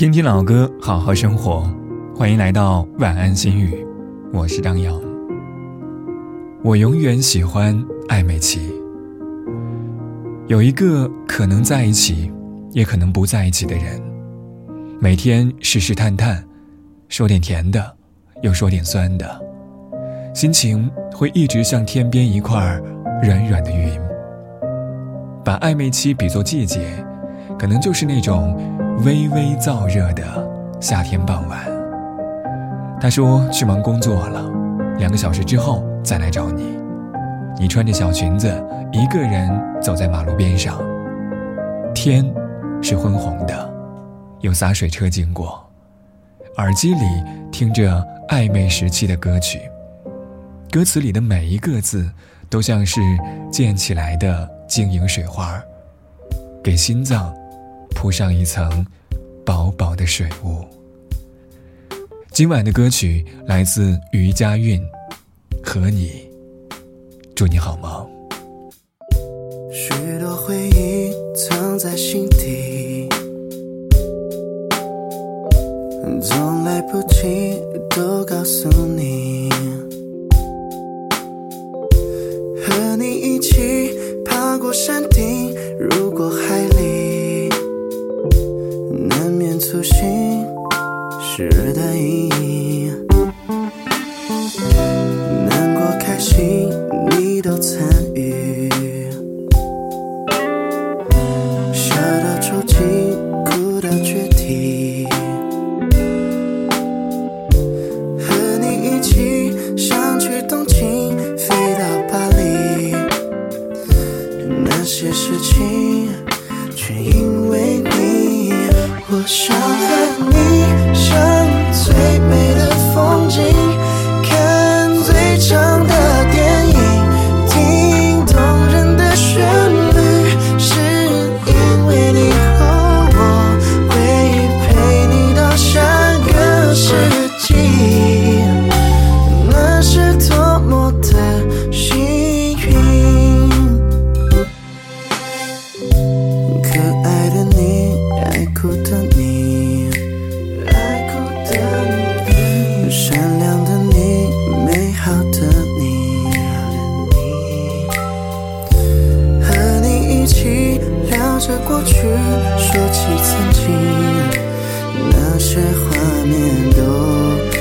听听老歌，好好生活。欢迎来到晚安心语，我是张扬。我永远喜欢艾美琪。有一个可能在一起，也可能不在一起的人，每天试试探探，说点甜的，又说点酸的，心情会一直像天边一块软软的云。把暧昧期比作季节，可能就是那种。微微燥热的夏天傍晚，他说去忙工作了，两个小时之后再来找你。你穿着小裙子，一个人走在马路边上，天是昏红的，有洒水车经过，耳机里听着暧昧时期的歌曲，歌词里的每一个字都像是溅起来的晶莹水花，给心脏。铺上一层薄薄的水雾。今晚的歌曲来自于佳韵，和你，祝你好梦。许多回忆藏在心底，总来不及都告诉你，和你一起爬过山顶，如果还时的意，难过开心你都参与，笑到抽筋，哭到决想和你。着过去说起曾经那些画面都